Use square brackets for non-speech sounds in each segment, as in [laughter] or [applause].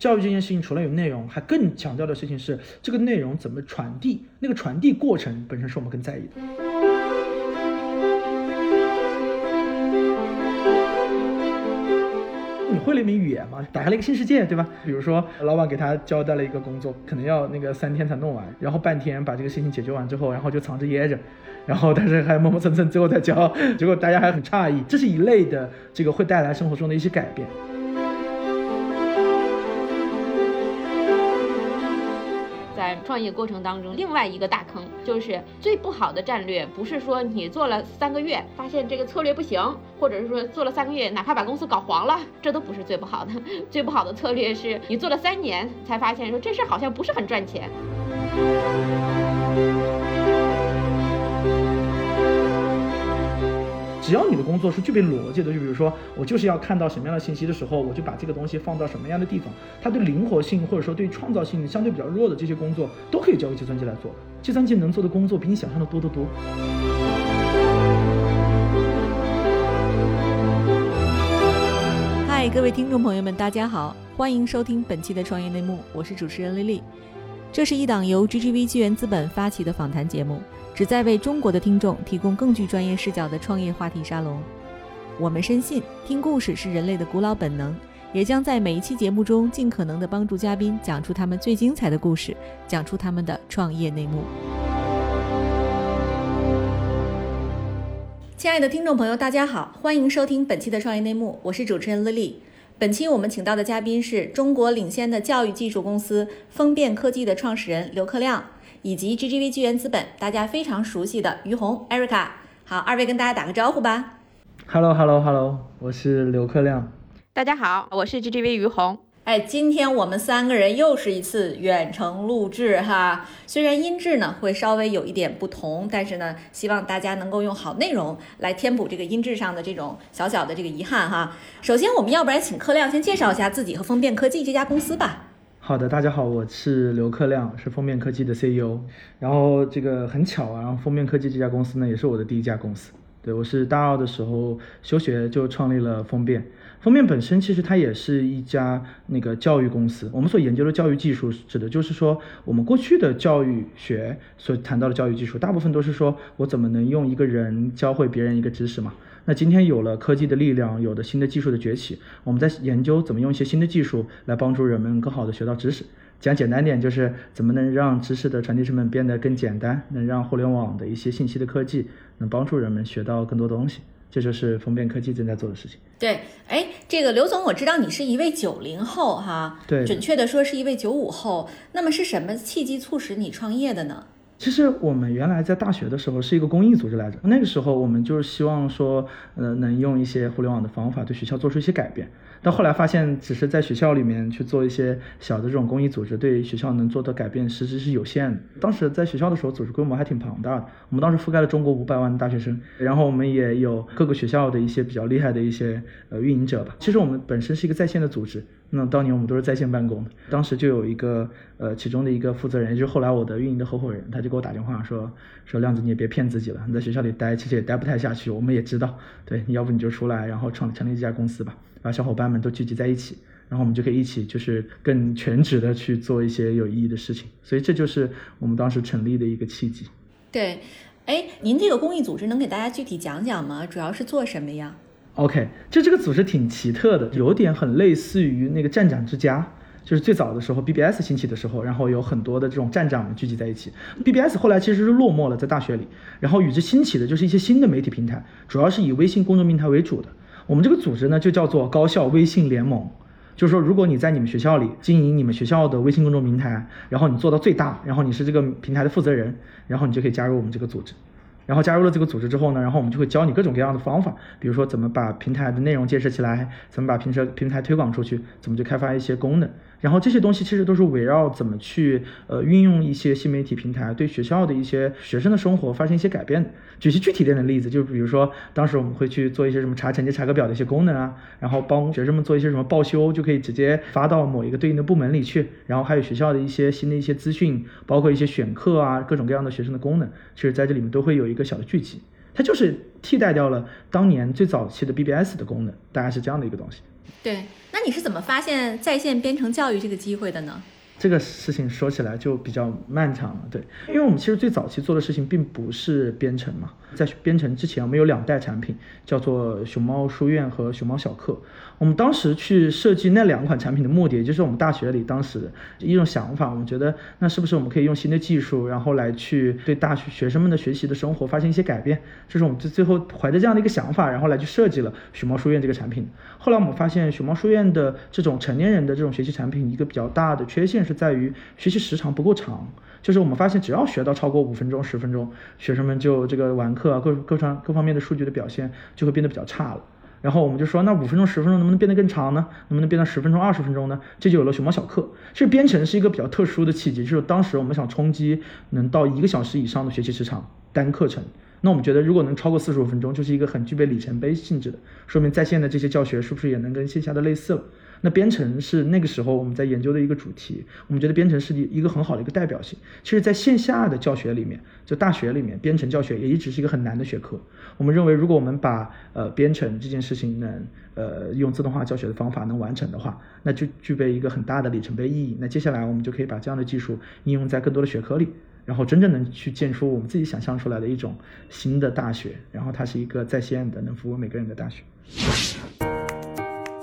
教育这件事情除了有内容，还更强调的事情是这个内容怎么传递，那个传递过程本身是我们更在意的。你会了一门语言嘛，打开了一个新世界，对吧？比如说，老板给他交代了一个工作，可能要那个三天才弄完，然后半天把这个事情解决完之后，然后就藏着掖着，然后但是还磨磨蹭蹭，最后再交，结果大家还很诧异。这是一类的，这个会带来生活中的一些改变。创业过程当中，另外一个大坑就是最不好的战略，不是说你做了三个月发现这个策略不行，或者是说做了三个月哪怕把公司搞黄了，这都不是最不好的。[laughs] 最不好的策略是你做了三年才发现说这事好像不是很赚钱。只要你的工作是具备逻辑的，就比如说我就是要看到什么样的信息的时候，我就把这个东西放到什么样的地方。它对灵活性或者说对创造性相对比较弱的这些工作，都可以交给计算机来做。计算机能做的工作比你想象的多得多。嗨，各位听众朋友们，大家好，欢迎收听本期的创业内幕，我是主持人丽丽。这是一档由 GGV 纪元资本发起的访谈节目。旨在为中国的听众提供更具专业视角的创业话题沙龙。我们深信，听故事是人类的古老本能，也将在每一期节目中尽可能的帮助嘉宾讲出他们最精彩的故事，讲出他们的创业内幕。亲爱的听众朋友，大家好，欢迎收听本期的创业内幕，我是主持人 Lily。本期我们请到的嘉宾是中国领先的教育技术公司风变科技的创始人刘克亮。以及 GGV 纪元资本大家非常熟悉的于红 Erica，好，二位跟大家打个招呼吧。Hello，Hello，Hello，我是刘克亮。大家好，我是 GGV 于红。哎，今天我们三个人又是一次远程录制哈，虽然音质呢会稍微有一点不同，但是呢，希望大家能够用好内容来填补这个音质上的这种小小的这个遗憾哈。首先，我们要不然请克亮先介绍一下自己和风变科技这家公司吧。好的，大家好，我是刘克亮，是封面科技的 CEO。然后这个很巧啊，然后封面科技这家公司呢，也是我的第一家公司。对我是大二的时候休学就创立了封面。封面本身其实它也是一家那个教育公司。我们所研究的教育技术，指的就是说我们过去的教育学所谈到的教育技术，大部分都是说我怎么能用一个人教会别人一个知识嘛。那今天有了科技的力量，有了新的技术的崛起，我们在研究怎么用一些新的技术来帮助人们更好的学到知识。讲简单点，就是怎么能让知识的传递成本变得更简单，能让互联网的一些信息的科技能帮助人们学到更多东西。这就是风变科技正在做的事情。对，哎，这个刘总，我知道你是一位九零后哈，对，准确的说是一位九五后。那么是什么契机促使你创业的呢？其实我们原来在大学的时候是一个公益组织来着，那个时候我们就是希望说，呃，能用一些互联网的方法对学校做出一些改变。但后来发现，只是在学校里面去做一些小的这种公益组织，对学校能做的改变实质是有限的。当时在学校的时候，组织规模还挺庞大的，我们当时覆盖了中国五百万的大学生，然后我们也有各个学校的一些比较厉害的一些呃运营者吧。其实我们本身是一个在线的组织。那当年我们都是在线办公，当时就有一个呃，其中的一个负责人，就是后来我的运营的合伙人，他就给我打电话说说亮子你也别骗自己了，你在学校里待其实也待不太下去，我们也知道，对，要不你就出来，然后创成立这家公司吧，把小伙伴们都聚集在一起，然后我们就可以一起就是更全职的去做一些有意义的事情，所以这就是我们当时成立的一个契机。对，哎，您这个公益组织能给大家具体讲讲吗？主要是做什么呀？OK，就这个组织挺奇特的，有点很类似于那个站长之家，就是最早的时候 BBS 兴起的时候，然后有很多的这种站长们聚集在一起。BBS 后来其实是落寞了，在大学里，然后与之兴起的就是一些新的媒体平台，主要是以微信公众平台为主的。我们这个组织呢就叫做高校微信联盟，就是说如果你在你们学校里经营你们学校的微信公众平台，然后你做到最大，然后你是这个平台的负责人，然后你就可以加入我们这个组织。然后加入了这个组织之后呢，然后我们就会教你各种各样的方法，比如说怎么把平台的内容建设起来，怎么把平时平台推广出去，怎么去开发一些功能。然后这些东西其实都是围绕怎么去呃运用一些新媒体平台，对学校的一些学生的生活发生一些改变。举些具体点的例子，就比如说当时我们会去做一些什么查成绩、查课表的一些功能啊，然后帮学生们做一些什么报修，就可以直接发到某一个对应的部门里去。然后还有学校的一些新的一些资讯，包括一些选课啊，各种各样的学生的功能，其实在这里面都会有一个小的聚集。它就是替代掉了当年最早期的 BBS 的功能，大概是这样的一个东西。对，你是怎么发现在线编程教育这个机会的呢？这个事情说起来就比较漫长了，对，因为我们其实最早期做的事情并不是编程嘛，在编程之前，我们有两代产品，叫做熊猫书院和熊猫小课。我们当时去设计那两款产品的目的，就是我们大学里当时一种想法，我们觉得那是不是我们可以用新的技术，然后来去对大学学生们的学习的生活发生一些改变？这是我们最最后怀着这样的一个想法，然后来去设计了熊猫书院这个产品。后来我们发现，熊猫书院的这种成年人的这种学习产品，一个比较大的缺陷是在于学习时长不够长。就是我们发现，只要学到超过五分钟、十分钟，学生们就这个完课啊，各各方各方面的数据的表现就会变得比较差了。然后我们就说，那五分钟、十分钟能不能变得更长呢？能不能变到十分钟、二十分钟呢？这就有了熊猫小课。其实编程是一个比较特殊的契机，就是当时我们想冲击能到一个小时以上的学习时长单课程。那我们觉得，如果能超过四十五分钟，就是一个很具备里程碑性质的，说明在线的这些教学是不是也能跟线下的类似了？那编程是那个时候我们在研究的一个主题，我们觉得编程是一个很好的一个代表性。其实，在线下的教学里面，就大学里面，编程教学也一直是一个很难的学科。我们认为，如果我们把呃编程这件事情能呃用自动化教学的方法能完成的话，那就具备一个很大的里程碑意义。那接下来我们就可以把这样的技术应用在更多的学科里，然后真正能去建出我们自己想象出来的一种新的大学，然后它是一个在线的能服务每个人的大学。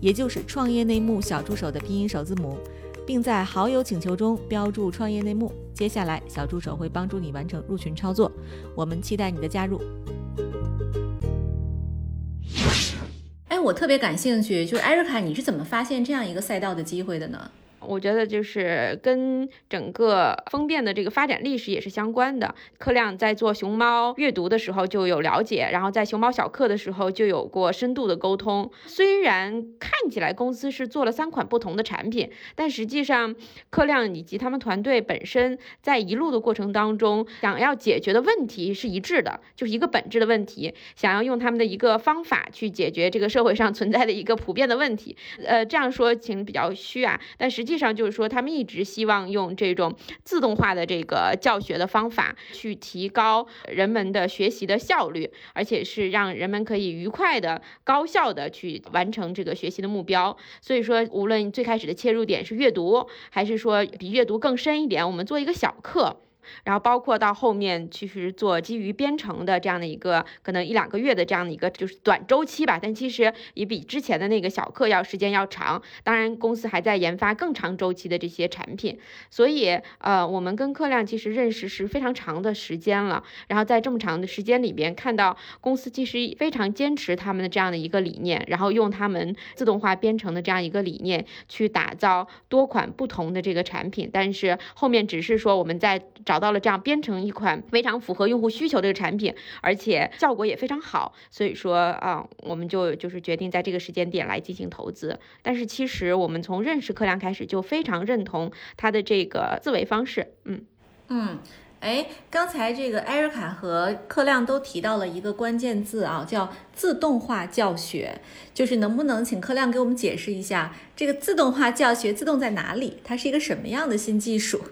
也就是创业内幕小助手的拼音首字母，并在好友请求中标注“创业内幕”。接下来，小助手会帮助你完成入群操作。我们期待你的加入。哎，我特别感兴趣，就是艾瑞卡，你是怎么发现这样一个赛道的机会的呢？我觉得就是跟整个风变的这个发展历史也是相关的。柯亮在做熊猫阅读的时候就有了解，然后在熊猫小课的时候就有过深度的沟通。虽然看起来公司是做了三款不同的产品，但实际上柯亮以及他们团队本身在一路的过程当中，想要解决的问题是一致的，就是一个本质的问题，想要用他们的一个方法去解决这个社会上存在的一个普遍的问题。呃，这样说请比较虚啊，但实际。实际上就是说，他们一直希望用这种自动化的这个教学的方法，去提高人们的学习的效率，而且是让人们可以愉快的、高效的去完成这个学习的目标。所以说，无论最开始的切入点是阅读，还是说比阅读更深一点，我们做一个小课。然后包括到后面其实做基于编程的这样的一个可能一两个月的这样的一个就是短周期吧，但其实也比之前的那个小课要时间要长。当然公司还在研发更长周期的这些产品，所以呃我们跟客量其实认识是非常长的时间了。然后在这么长的时间里边看到公司其实非常坚持他们的这样的一个理念，然后用他们自动化编程的这样一个理念去打造多款不同的这个产品。但是后面只是说我们在找到了这样编程一款非常符合用户需求的产品，而且效果也非常好，所以说啊，我们就就是决定在这个时间点来进行投资。但是其实我们从认识克亮开始就非常认同他的这个思维方式。嗯嗯，哎，刚才这个艾瑞卡和克亮都提到了一个关键字啊，叫自动化教学。就是能不能请克亮给我们解释一下，这个自动化教学自动在哪里？它是一个什么样的新技术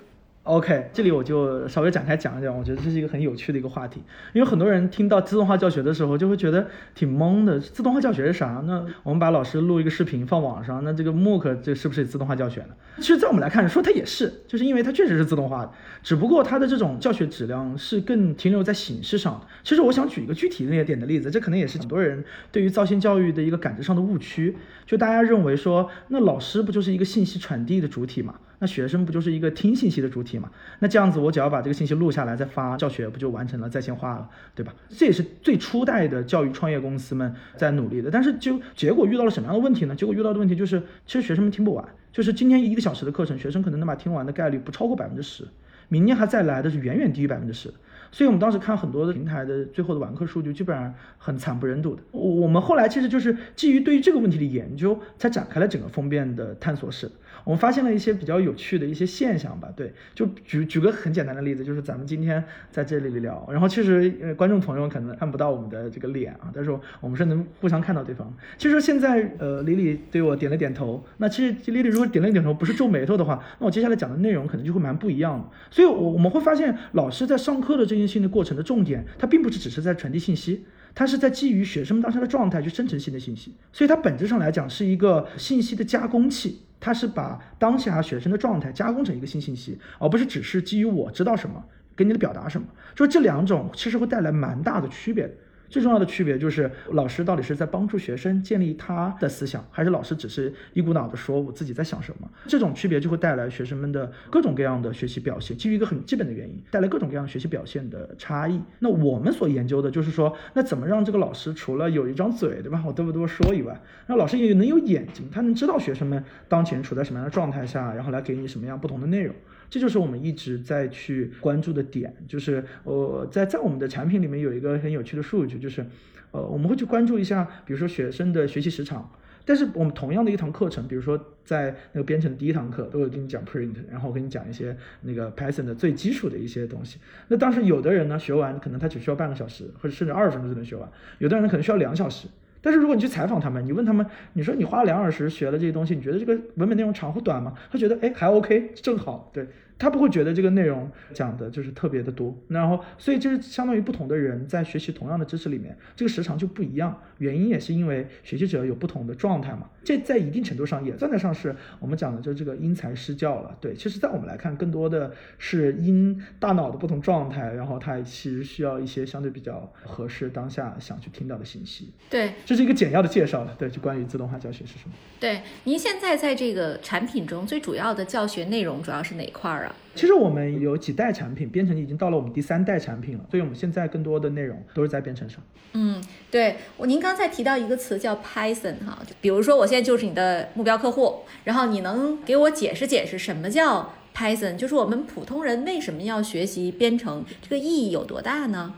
？OK，这里我就稍微展开讲一讲，我觉得这是一个很有趣的一个话题，因为很多人听到自动化教学的时候就会觉得挺懵的。自动化教学是啥？那我们把老师录一个视频放网上，那这个 MOOC 这是不是自动化教学呢？其实，在我们来看，说它也是，就是因为它确实是自动化的，只不过它的这种教学质量是更停留在形式上的。其实，我想举一个具体一点的例子，这可能也是很多人对于造线教育的一个感知上的误区，就大家认为说，那老师不就是一个信息传递的主体嘛？那学生不就是一个听信息的主体嘛？那这样子，我只要把这个信息录下来再发教学，不就完成了在线化了，对吧？这也是最初代的教育创业公司们在努力的。但是就结果遇到了什么样的问题呢？结果遇到的问题就是，其实学生们听不完，就是今天一个小时的课程，学生可能能把听完的概率不超过百分之十，明年还再来的是远远低于百分之十。所以我们当时看很多的平台的最后的完课数据，基本上很惨不忍睹的。我我们后来其实就是基于对于这个问题的研究，才展开了整个封面的探索式。我们发现了一些比较有趣的一些现象吧，对，就举举个很简单的例子，就是咱们今天在这里聊，然后其实呃观众朋友可能看不到我们的这个脸啊，但是我们是能互相看到对方。其实现在呃，李李对我点了点头，那其实李李如果点了点头不是皱眉头的话，那我接下来讲的内容可能就会蛮不一样的。所以，我我们会发现老师在上课的这件事情的过程的重点，它并不是只是在传递信息。它是在基于学生当下的状态去生成新的信息，所以它本质上来讲是一个信息的加工器，它是把当下学生的状态加工成一个新信息，而不是只是基于我知道什么给你的表达什么，就这两种其实会带来蛮大的区别。最重要的区别就是，老师到底是在帮助学生建立他的思想，还是老师只是一股脑的说我自己在想什么？这种区别就会带来学生们的各种各样的学习表现，基于一个很基本的原因，带来各种各样学习表现的差异。那我们所研究的就是说，那怎么让这个老师除了有一张嘴，对吧？我多不多说以外，让老师也能有眼睛，他能知道学生们当前处在什么样的状态下，然后来给你什么样不同的内容。这就是我们一直在去关注的点，就是呃，在在我们的产品里面有一个很有趣的数据，就是呃，我们会去关注一下，比如说学生的学习时长。但是我们同样的一堂课程，比如说在那个编程第一堂课，都会跟你讲 print，然后跟你讲一些那个 Python 的最基础的一些东西。那当时有的人呢学完，可能他只需要半个小时，或者甚至二十分钟就能学完；有的人可能需要两小时。但是如果你去采访他们，你问他们，你说你花了两小时学了这些东西，你觉得这个文本内容长或短吗？他觉得哎还 OK，正好，对。他不会觉得这个内容讲的就是特别的多，然后所以就是相当于不同的人在学习同样的知识里面，这个时长就不一样。原因也是因为学习者有不同的状态嘛，这在一定程度上也算得上是我们讲的就这个因材施教了。对，其实，在我们来看，更多的是因大脑的不同状态，然后他其实需要一些相对比较合适当下想去听到的信息。对，这是一个简要的介绍了。对，就关于自动化教学是什么？对，您现在在这个产品中最主要的教学内容主要是哪块儿啊？其实我们有几代产品，编程已经到了我们第三代产品了，所以我们现在更多的内容都是在编程上。嗯，对我，您刚才提到一个词叫 Python 哈，比如说我现在就是你的目标客户，然后你能给我解释解释什么叫 Python？就是我们普通人为什么要学习编程，这个意义有多大呢？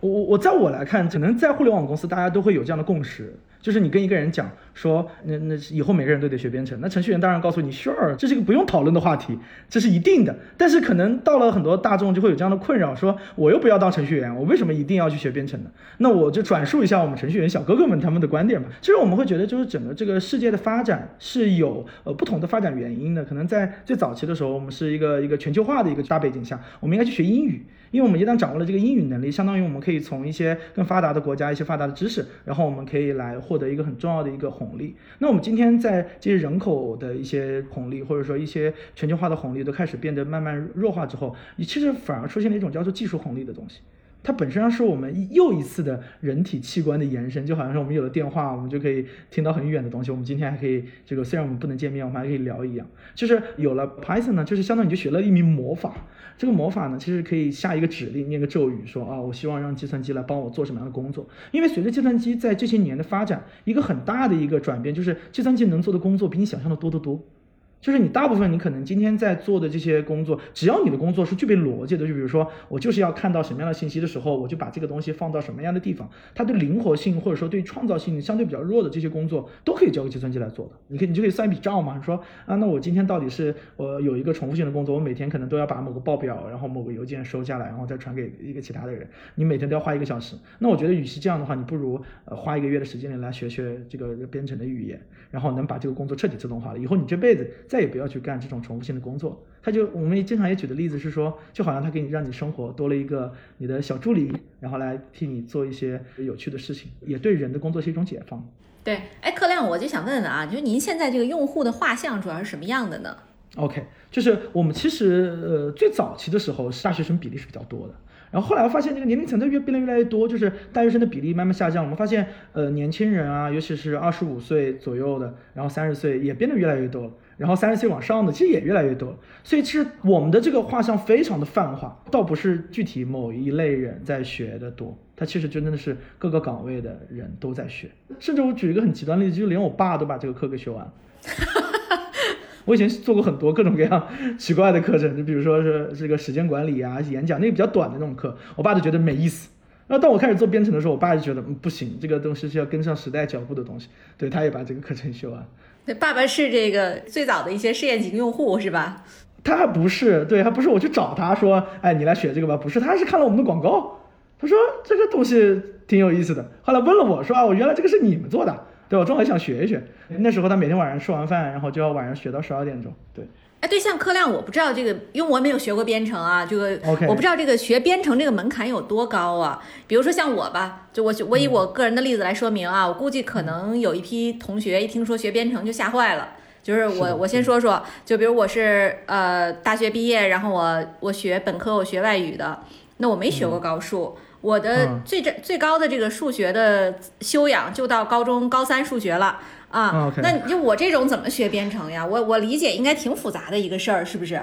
我我我在我来看，可能在互联网公司，大家都会有这样的共识。就是你跟一个人讲说，那那以后每个人都得学编程，那程序员当然告诉你，sure，这是一个不用讨论的话题，这是一定的。但是可能到了很多大众就会有这样的困扰，说我又不要当程序员，我为什么一定要去学编程呢？那我就转述一下我们程序员小哥哥们他们的观点吧。其实我们会觉得，就是整个这个世界的发展是有呃不同的发展原因的。可能在最早期的时候，我们是一个一个全球化的一个大背景下，我们应该去学英语。因为我们一旦掌握了这个英语能力，相当于我们可以从一些更发达的国家一些发达的知识，然后我们可以来获得一个很重要的一个红利。那我们今天在这些人口的一些红利，或者说一些全球化的红利都开始变得慢慢弱化之后，你其实反而出现了一种叫做技术红利的东西。它本身上是我们又一次的人体器官的延伸，就好像是我们有了电话，我们就可以听到很远的东西。我们今天还可以这个，虽然我们不能见面，我们还可以聊一样。就是有了 Python 呢，就是相当于就学了一名魔法。这个魔法呢，其实可以下一个指令，念个咒语，说啊，我希望让计算机来帮我做什么样的工作。因为随着计算机在这些年的发展，一个很大的一个转变就是计算机能做的工作比你想象的多得多。就是你大部分你可能今天在做的这些工作，只要你的工作是具备逻辑的，就比如说我就是要看到什么样的信息的时候，我就把这个东西放到什么样的地方，它对灵活性或者说对创造性相对比较弱的这些工作，都可以交给计算机来做的。你可以你就可以算一笔账嘛，你说啊，那我今天到底是我有一个重复性的工作，我每天可能都要把某个报表，然后某个邮件收下来，然后再传给一个其他的人，你每天都要花一个小时。那我觉得与其这样的话，你不如呃花一个月的时间里来学学这个编程的语言，然后能把这个工作彻底自动化了，以后你这辈子再也不要去干这种。重复性的工作，他就我们也经常也举的例子是说，就好像他给你让你生活多了一个你的小助理，然后来替你做一些有趣的事情，也对人的工作是一种解放。对，哎，柯亮，我就想问问啊，就是您现在这个用户的画像主要是什么样的呢？OK，就是我们其实呃最早期的时候，大学生比例是比较多的。然后后来我发现这个年龄层的越变得越来越多，就是大学生的比例慢慢下降。我们发现，呃，年轻人啊，尤其是二十五岁左右的，然后三十岁也变得越来越多。然后三十岁往上的其实也越来越多。所以其实我们的这个画像非常的泛化，倒不是具体某一类人在学的多，它其实真的是各个岗位的人都在学。甚至我举一个很极端例子，就连我爸都把这个课给学完了。我以前做过很多各种各样奇怪的课程，就比如说是这个时间管理啊、演讲那个比较短的那种课，我爸就觉得没意思。然后当我开始做编程的时候，我爸就觉得嗯不行，这个东西是要跟上时代脚步的东西，对，他也把这个课程修完。爸爸是这个最早的一些试验型用户是吧？他还不是，对，还不是我去找他说，哎，你来学这个吧，不是，他是看了我们的广告，他说这个东西挺有意思的，后来问了我说啊，我原来这个是你们做的，对我正好想学一学。那时候他每天晚上吃完饭，然后就要晚上学到十二点钟，对。哎，对，像柯亮，我不知道这个，因为我没有学过编程啊，这个我不知道这个学编程这个门槛有多高啊。比如说像我吧，就我我以我个人的例子来说明啊，我估计可能有一批同学一听说学编程就吓坏了。就是我我先说说，就比如我是呃大学毕业，然后我我学本科我学外语的，那我没学过高数，我的嗯最最最高的这个数学的修养就到高中高三数学了。啊那就我这种怎么学编程呀？我我理解应该挺复杂的一个事儿，是不是？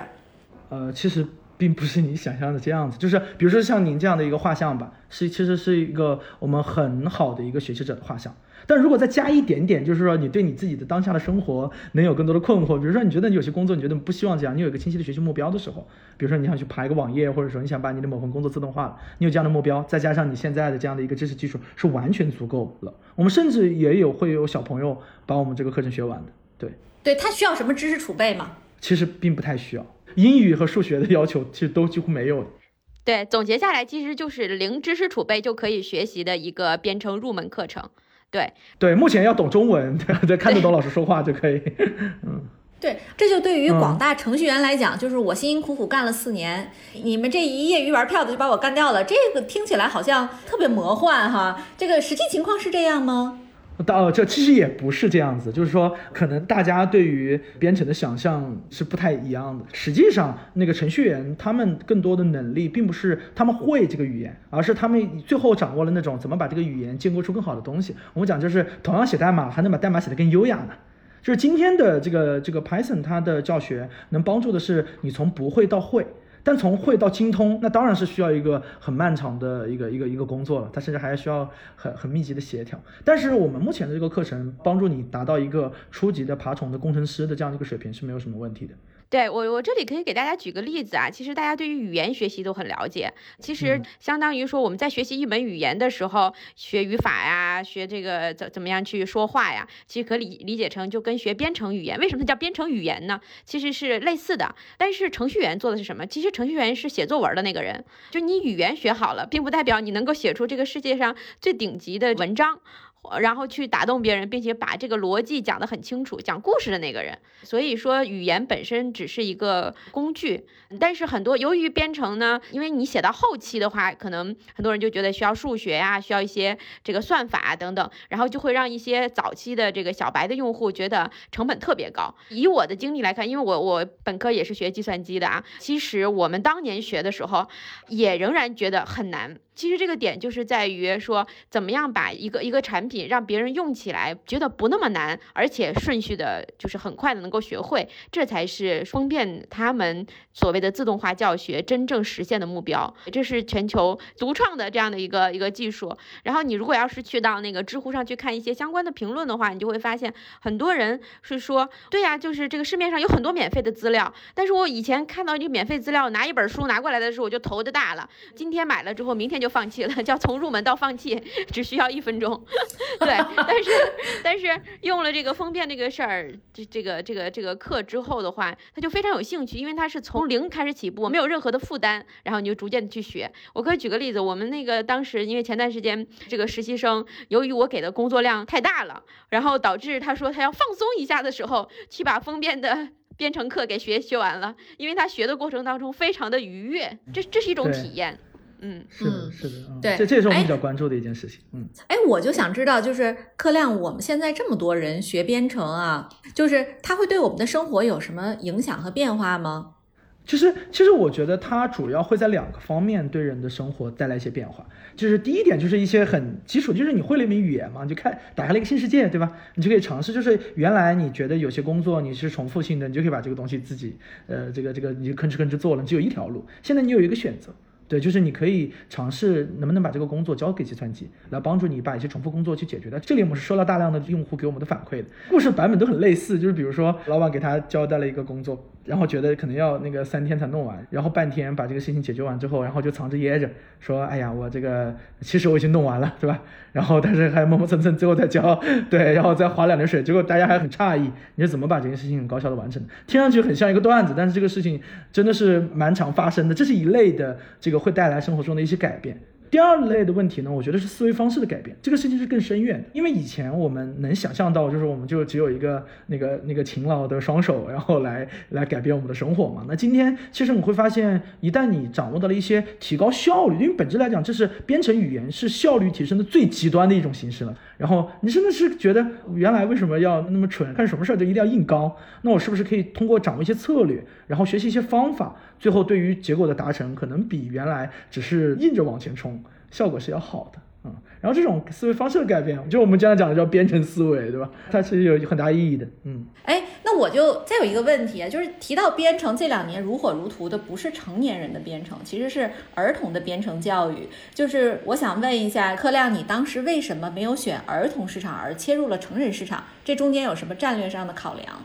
呃，其实并不是你想象的这样子，就是比如说像您这样的一个画像吧，是其实是一个我们很好的一个学习者的画像。但如果再加一点点，就是说你对你自己的当下的生活能有更多的困惑，比如说你觉得你有些工作你觉得不希望这样，你有一个清晰的学习目标的时候，比如说你想去爬一个网页，或者说你想把你的某份工作自动化了，你有这样的目标，再加上你现在的这样的一个知识基础，是完全足够了。我们甚至也有会有小朋友把我们这个课程学完的，对。对他需要什么知识储备吗？其实并不太需要，英语和数学的要求其实都几乎没有的。对，总结下来其实就是零知识储备就可以学习的一个编程入门课程。对，对，目前要懂中文，[laughs] 对，看得懂老师说话就可以。嗯，[laughs] 对，这就对于嗯广大程序员来讲，就是我辛辛苦苦干了四年，你们这一业余玩票的就把我干掉了，这个听起来好像特别魔幻哈。这个实际情况是这样吗？到这其实也不是这样子，就是说，可能大家对于编程的想象是不太一样的。实际上，那个程序员他们更多的能力，并不是他们会这个语言，而是他们最后掌握了那种怎么把这个语言建构出更好的东西。我们讲就是同样写代码，还能把代码写得更优雅呢。就是今天的这个这个 Python 它的教学能帮助的是你从不会到会。但从会到精通，那当然是需要一个很漫长的一个一个一个工作了，它甚至还需要很很密集的协调。但是我们目前的这个课程，帮助你达到一个初级的爬虫的工程师的这样一个水平是没有什么问题的。对我，我这里可以给大家举个例子啊。其实大家对于语言学习都很了解，其实嗯相当于说我们在学习一门语言的时候，学语法呀，学这个怎怎么样去说话呀，其实可理理解成就跟学编程语言。为什么它叫编程语言呢？其实是类似的。但是程序员做的是什么？其实程序员是写作文的那个人，就你语言学好了，并不代表你能够写出这个世界上最顶级的文章。然后去打动别人，并且把这个逻辑讲得很清楚，讲故事的那个人。所以说，语言本身只是一个工具，但是很多由于编程呢，因为你写到后期的话，可能很多人就觉得需要数学呀、需要一些这个算法啊等等，然后就会让一些早期的这个小白的用户觉得成本特别高。以我的经历来看，因为我我本科也是学计算机的啊，其实我们当年学的时候，也仍然觉得很难。其实这个点就是在于说，怎么样把一个一个产品让别人用起来觉得不那么难，而且顺序的，就是很快的能够学会，这才是方便他们所谓的自动化教学真正实现的目标。这是全球独创的这样的一个一个技术。然后你如果要是去到那个知乎上去看一些相关的评论的话，你就会发现很多人是说，对呀、就是这个市面上有很多免费的资料，但是我以前看到这免费资料，拿一本书拿过来的时候我就头就大了，今天买了之后，明天就放弃了，[laughs] 叫从入门到放弃只需要一分钟。[laughs] 对，但是但是用了这个封面这个事儿，这这个这个这个课之后的话，他就非常有兴趣，因为他是从零开始起步，没有任何的负担，然后你就逐渐的去学。我可以举个例子，我们那个当时因为前段时间这个实习生，由于我给的工作量太大了，然后导致他说他要放松一下的时候，去把封面的。编程课给学学完了，因为他学的过程当中非常的愉悦，这这是一种体验，嗯。是的，嗯是的，嗯对这这也是我们哎比较关注的一件事情。嗯，哎，我就想知道，就是柯亮，我们现在这么多人学编程啊，就是它会对我们的生活有什么影响和变化吗？其实，其实我觉得它主要会在两个方面对人的生活带来一些变化。就是第一点，就是一些很基础，就是你会了一门语言嘛，你就开打开了一个新世界，对吧？你就可以尝试。就是原来你觉得有些工作你是重复性的，你就可以把这个东西自己，呃，这个这个你就吭哧吭哧做了，你只有一条路。现在你有一个选择。对，就是你可以尝试能不能把这个工作交给计算机，来帮助你把一些重复工作去解决的。这里我们是收到大量的用户给我们的反馈的，故事版本都很类似，就是比如说老板给他交代了一个工作。然后觉得可能要那个三天才弄完，然后半天把这个事情解决完之后，然后就藏着掖着，说哎呀，我这个其实我已经弄完了，对吧？然后但是还磨磨蹭蹭，最后再交，对，然后再划两滴水，结果大家还很诧异，你是怎么把这件事情很高效的完成的？听上去很像一个段子，但是这个事情真的是蛮常发生的，这是一类的这个会带来生活中的一些改变。第二类的问题呢，我觉得是思维方式的改变，这个事情是更深远的。因为以前我们能想象到，就是我们就只有一个那个那个勤劳的双手，然后来来改变我们的生活嘛。那今天其实你会发现，一旦你掌握到了一些提高效率，因为本质来讲，这是编程语言是效率提升的最极端的一种形式了。然后你真的是觉得，原来为什么要那么蠢，干什么事儿都一定要硬刚？那我是不是可以通过掌握一些策略，然后学习一些方法，最后对于结果的达成，可能比原来只是硬着往前冲？效果是要好的，嗯，然后这种思维方式的改变，就我们经常讲的叫编程思维，对吧？它其实有很大意义的，嗯。哎，那我就再有一个问题啊，就是提到编程这两年如火如荼的，不是成年人的编程，其实是儿童的编程教育。就是我想问一下柯亮，你当时为什么没有选儿童市场而切入了成人市场？这中间有什么战略上的考量？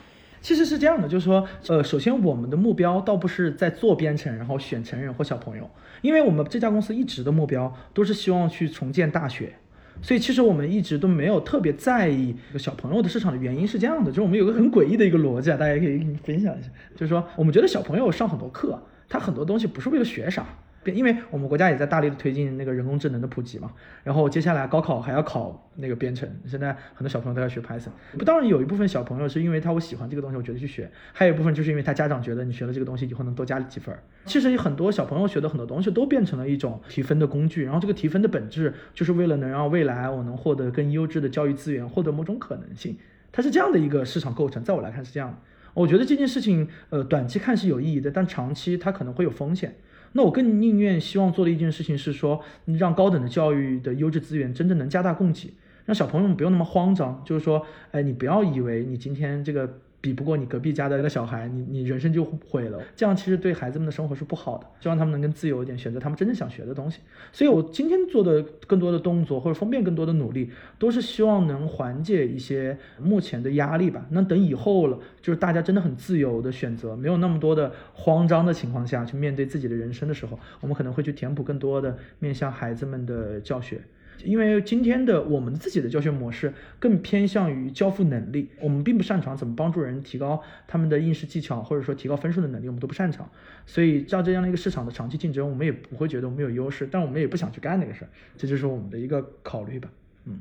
其实是这样的，就是说，呃，首先我们的目标倒不是在做编程，然后选成人或小朋友，因为我们这家公司一直的目标都是希望去重建大学，所以其实我们一直都没有特别在意小朋友的市场的原因是这样的，就是我们有个很诡异的一个逻辑啊，大家可以分享一下，就是说我们觉得小朋友上很多课，他很多东西不是为了学啥。因为我们国家也在大力的推进那个人工智能的普及嘛，然后接下来高考还要考那个编程，现在很多小朋友都要学 Python。当然有一部分小朋友是因为他我喜欢这个东西，我觉得去学；还有一部分就是因为他家长觉得你学了这个东西以后能多加几分。其实很多小朋友学的很多东西都变成了一种提分的工具，然后这个提分的本质就是为了能让未来我能获得更优质的教育资源，获得某种可能性。它是这样的一个市场构成，在我来看是这样。我觉得这件事情，呃，短期看是有意义的，但长期它可能会有风险。那我更宁愿希望做的一件事情是说，让高等的教育的优质资源真正能加大供给，让小朋友们不用那么慌张，就是说，哎，你不要以为你今天这个。比不过你隔壁家的那个小孩，你你人生就毁了。这样其实对孩子们的生活是不好的。希望他们能更自由一点，选择他们真正想学的东西。所以我今天做的更多的动作或者方便更多的努力，都是希望能缓解一些目前的压力吧。那等以后了，就是大家真的很自由的选择，没有那么多的慌张的情况下去面对自己的人生的时候，我们可能会去填补更多的面向孩子们的教学。因为今天的我们自己的教学模式更偏向于交付能力，我们并不擅长怎么帮助人提高他们的应试技巧，或者说提高分数的能力，我们都不擅长。所以照这样的一个市场的长期竞争，我们也不会觉得我们有优势，但我们也不想去干那个事儿，这就是我们的一个考虑吧。嗯。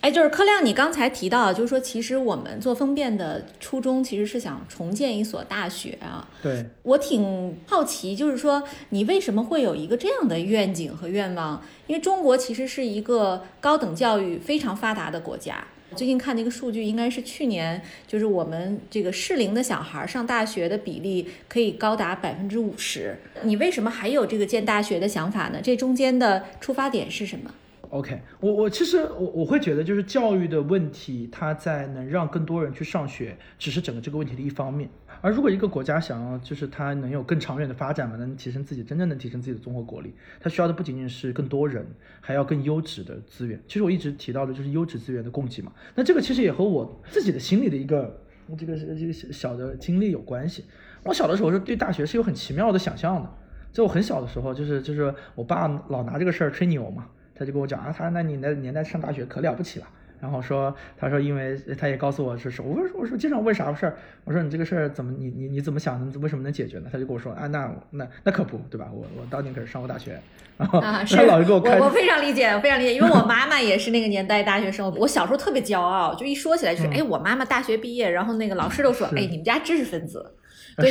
哎，就是柯亮，你刚才提到，就是说，其实我们做分辨的初衷其实是想重建一所大学啊。对，我挺好奇，就是说，你为什么会有一个这样的愿景和愿望？因为中国其实是一个高等教育非常发达的国家。最近看那个数据，应该是去年，就是我们这个适龄的小孩上大学的比例可以高达百分之五十。你为什么还有这个建大学的想法呢？这中间的出发点是什么？OK，我我其实我我会觉得就是教育的问题，它在能让更多人去上学，只是整个这个问题的一方面。而如果一个国家想要就是它能有更长远的发展嘛，能提升自己，真正能提升自己的综合国力，它需要的不仅仅是更多人，还要更优质的资源。其实我一直提到的就是优质资源的供给嘛。那这个其实也和我自己的心里的一个这个这个小的经历有关系。我小的时候是对大学是有很奇妙的想象的，在我很小的时候，就是就是我爸老拿这个事儿吹牛嘛。他就跟我讲啊，他那你那年代上大学可了不起了。然后说，他说因为他也告诉我是什么，我说我说经常问啥事儿，我说你这个事儿怎么你你你怎么想的，为什么能解决呢？他就跟我说啊，那那那可不对吧？我我当年可是上过大学，然后他老是给我开，我非常理解，我非常理解，因为我妈妈也是那个年代大学生，我小时候特别骄傲，就一说起来就是哎，我妈妈大学毕业，然后那个老师都说哎，你们家知识分子。[laughs] 对，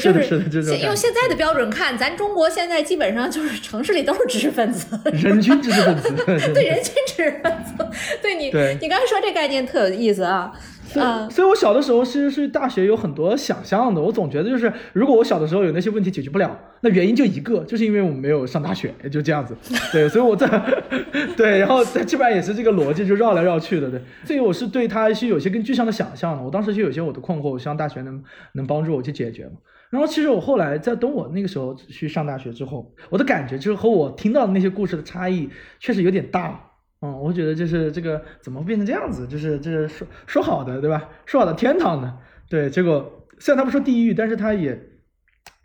就是用现在的标准看，咱中国现在基本上就是 [laughs] 城市里都是知识分子，人均知识分子，[laughs] 对，人均知识分子。对你，你刚才说这概念特有意思啊。嗯，所以我小的时候其实是大学有很多想象的。我总觉得就是，如果我小的时候有那些问题解决不了，那原因就一个，就是因为我们没有上大学，就这样子。[laughs] 对，所以我在，[laughs] 对，然后基本上也是这个逻辑，就绕来绕去的。对，所以我是对它是有些更具象的想象的。我当时就有些我的困惑，我希望大学能能帮助我去解决嘛。然后其实我后来在等我那个时候去上大学之后，我的感觉就是和我听到的那些故事的差异确实有点大。嗯，我觉得就是这个怎么变成这样子？就是这是说说好的对吧？说好的天堂呢？对，结果虽然他不说地狱，但是他也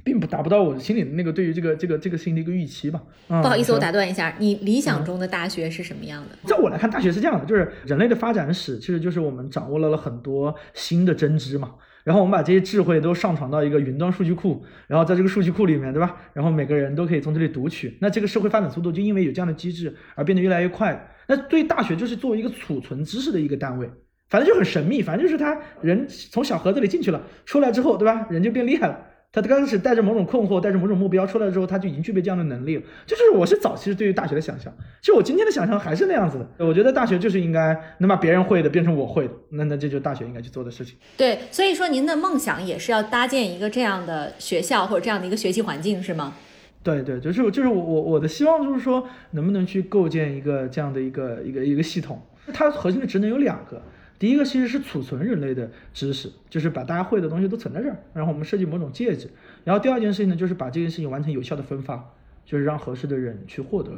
并不达不到我心里的那个对于这个这个这个事情的一个预期吧。嗯不好意思，我打断一下，你理想中的大学是什么样的？在我来看，大学是这样的，就是人类的发展史，其实就是我们掌握了了很多新的真知嘛。然后我们把这些智慧都上传到一个云端数据库，然后在这个数据库里面，对吧？然后每个人都可以从这里读取。那这个社会发展速度就因为有这样的机制而变得越来越快。那对大学就是作为一个储存知识的一个单位，反正就很神秘，反正就是他人从小盒子里进去了，出来之后，对吧？人就变厉害了。他刚开始带着某种困惑，带着某种目标出来之后，他就已经具备这样的能力了。就是我是早期对于大学的想象，其实我今天的想象还是那样子的。我觉得大学就是应该能把别人会的变成我会的，那那这就是大学应该去做的事情。对，所以说您的梦想也是要搭建一个这样的学校或者这样的一个学习环境，是吗？对对，就是就是我我我的希望就是说，能不能去构建一个这样的一个一个一个系统？它核心的职能有两个。第一个其实是储存人类的知识，就是把大家会的东西都存在这儿，然后我们设计某种介质。然后第二件事情呢，就是把这件事情完成有效的分发，就是让合适的人去获得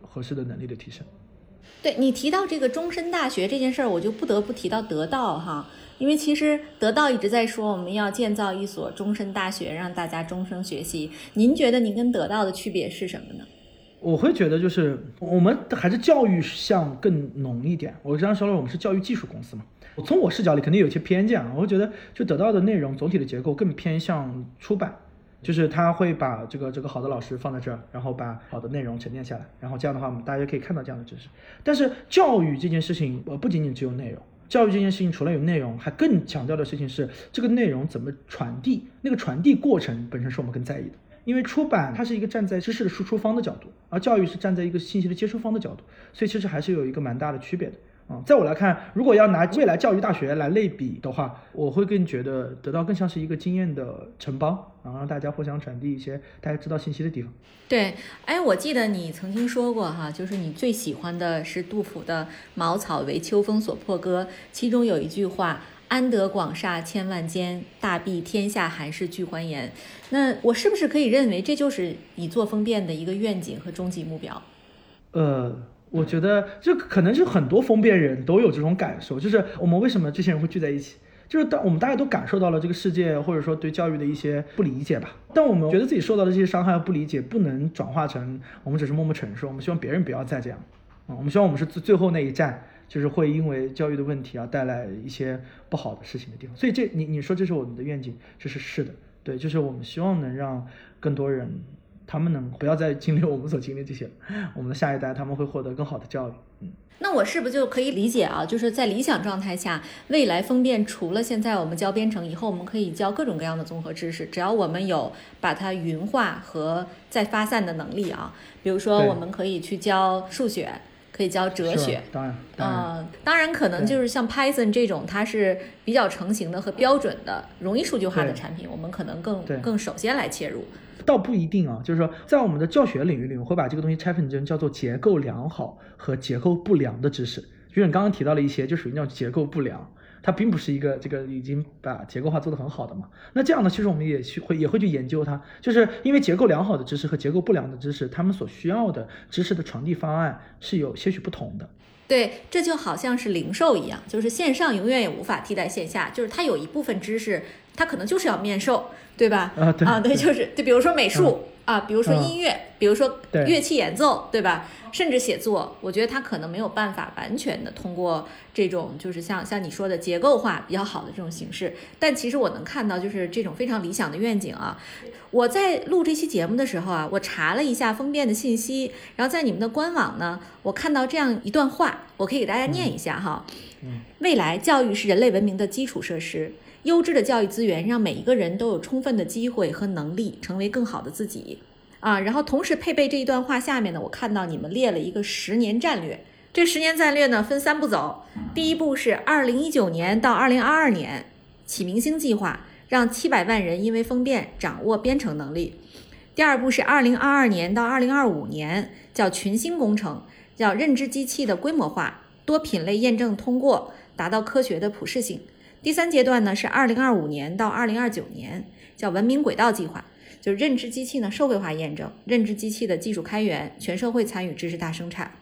合适的能力的提升。对你提到这个终身大学这件事儿，我就不得不提到得到哈，因为其实得到一直在说我们要建造一所终身大学，让大家终生学习。您觉得您跟得到的区别是什么呢？我会觉得就是我们还是教育向更浓一点。我刚刚说了，我们是教育技术公司嘛。我从我视角里肯定有些偏见啊。我会觉得就得到的内容总体的结构更偏向出版，就是他会把这个这个好的老师放在这儿，然后把好的内容沉淀下来，然后这样的话我们大家可以看到这样的知识。但是教育这件事情呃不仅仅只有内容，教育这件事情除了有内容，还更强调的事情是这个内容怎么传递，那个传递过程本身是我们更在意的。因为出版它是一个站在知识的输出方的角度，而教育是站在一个信息的接收方的角度，所以其实还是有一个蛮大的区别的啊。在我来看，如果要拿未来教育大学来类比的话，我会更觉得得到更像是一个经验的城邦，然后让大家互相传递一些大家知道信息的地方。对，哎，我记得你曾经说过哈，就是你最喜欢的是杜甫的“茅草为秋风所破歌”，其中有一句话。安得广厦千万间，大庇天下寒士俱欢颜。那我是不是可以认为这就是你做风便的一个愿景和终极目标？呃，我觉得这可能是很多风便人都有这种感受，就是我们为什么这些人会聚在一起，就是当我们大家都感受到了这个世界或者说对教育的一些不理解吧，但我们觉得自己受到的这些伤害和不理解不能转化成我们只是默默承受，我们希望别人不要再这样，啊，我们希望我们是最最后那一站。就是会因为教育的问题而带来一些不好的事情的地方，所以这你你说这是我们的愿景，这是是的，对，就是我们希望能让更多人，他们能不要再经历我们所经历这些，我们的下一代他们会获得更好的教育。嗯，那我是不是就可以理解啊？就是在理想状态下，未来风便除了现在我们教编程，以后我们可以教各种各样的综合知识，只要我们有把它云化和再发散的能力啊。比如说，我们可以去教数学。可以教哲学，当然，嗯，当然可能就是像 Python 这种，它是比较成型的和标准的、容易数据化的产品，我们可能更更首先来切入。倒不一定啊，就是说，在我们的教学领域里，我会把这个东西拆分成叫做结构良好和结构不良的知识。就是你刚刚提到了一些，就属于那种结构不良。它并不是一个这个已经把结构化做得很好的嘛？那这样呢，其实我们也去会也会去研究它，就是因为结构良好的知识和结构不良的知识，他们所需要的知识的传递方案是有些许不同的。对，这就好像是零售一样，就是线上永远也无法替代线下，就是它有一部分知识，它可能就是要面授，对吧？啊，对啊，对，就是就比如说美术。啊，比如说音乐，比如说乐器演奏，对吧？甚至写作，我觉得他可能没有办法完全的通过这种，就是像像你说的结构化比较好的这种形式。但其实我能看到，就是这种非常理想的愿景啊。我在录这期节目的时候啊，我查了一下封面的信息，然后在你们的官网呢，我看到这样一段话，我可以给大家念一下哈。未来教育是人类文明的基础设施。优质的教育资源让每一个人都有充分的机会和能力成为更好的自己啊！然后同时配备这一段话下面呢，我看到你们列了一个十年战略。这十年战略呢分三步走，第一步是二零一九年到二零二二年启明星计划，让七百万人因为风便掌握编程能力；第二步是二零二二年到二零二五年叫群星工程，叫认知机器的规模化、多品类验证通过，达到科学的普适性。第三阶段呢是二零二五年到二零二九年，叫文明轨道计划，就是认知机器呢社会化验证，认知机器的技术开源，全社会参与知识大生产。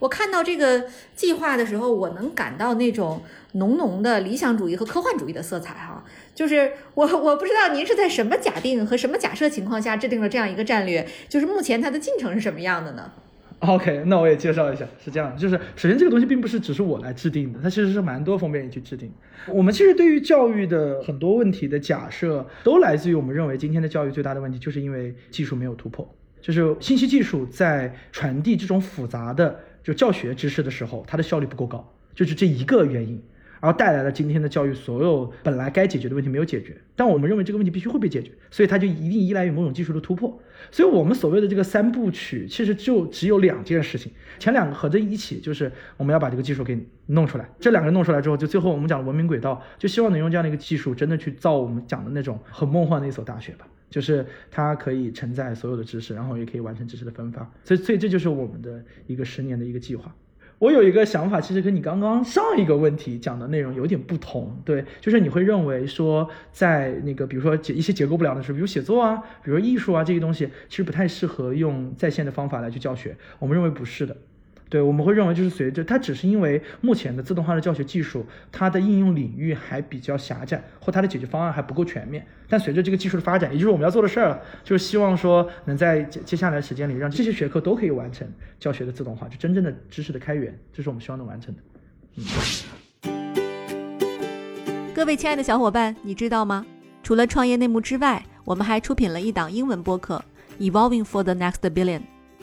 我看到这个计划的时候，我能感到那种浓浓的理想主义和科幻主义的色彩哈。就是我我不知道您是在什么假定和什么假设情况下制定了这样一个战略，就是目前它的进程是什么样的呢 [laughs] OK，那我也介绍一下，是这样，就是首先这个东西并不是只是我来制定的，它其实是蛮多方面去制定。我们其实对于教育的很多问题的假设，都来自于我们认为今天的教育最大的问题，就是因为技术没有突破，就是信息技术在传递这种复杂的就教学知识的时候，它的效率不够高，就是这一个原因。然后带来了今天的教育所有本来该解决的问题没有解决，但我们认为这个问题必须会被解决，所以它就一定依赖于某种技术的突破。所以我们所谓的这个三部曲，其实就只有两件事情，前两个合在一起就是我们要把这个技术给弄出来。这两个弄出来之后，就最后我们讲文明轨道，就希望能用这样的一个技术，真的去造我们讲的那种很梦幻的一所大学吧，就是它可以承载所有的知识，然后也可以完成知识的分发。所以，所以这就是我们的一个十年的一个计划。我有一个想法，其实跟你刚刚上一个问题讲的内容有点不同，对，就是你会认为说，在那个比如说结一些结构不了的事，比如写作啊，比如艺术啊这些东西，其实不太适合用在线的方法来去教学。我们认为不是的。对，我们会认为就是随着它，只是因为目前的自动化的教学技术，它的应用领域还比较狭窄，或它的解决方案还不够全面。但随着这个技术的发展，也就是我们要做的事儿，就是希望说能在接接下来的时间里，让这些学科都可以完成教学的自动化，就真正的知识的开源，这是我们希望能完成的。嗯。各位亲爱的小伙伴，你知道吗？除了创业内幕之外，我们还出品了一档英文播客《Evolving for the Next Billion》。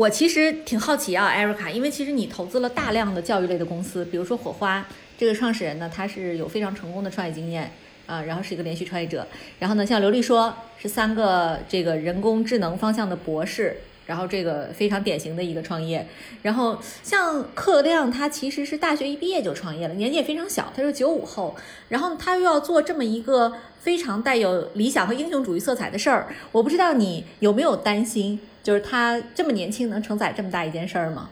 我其实挺好奇啊，艾瑞卡，因为其实你投资了大量的教育类的公司，比如说火花这个创始人呢，他是有非常成功的创业经验啊，然后是一个连续创业者。然后呢，像刘丽说是三个这个人工智能方向的博士，然后这个非常典型的一个创业。然后像克亮，他其实是大学一毕业就创业了，年纪也非常小，他是九五后，然后他又要做这么一个非常带有理想和英雄主义色彩的事儿，我不知道你有没有担心？就是他这么年轻，能承载这么大一件事儿吗？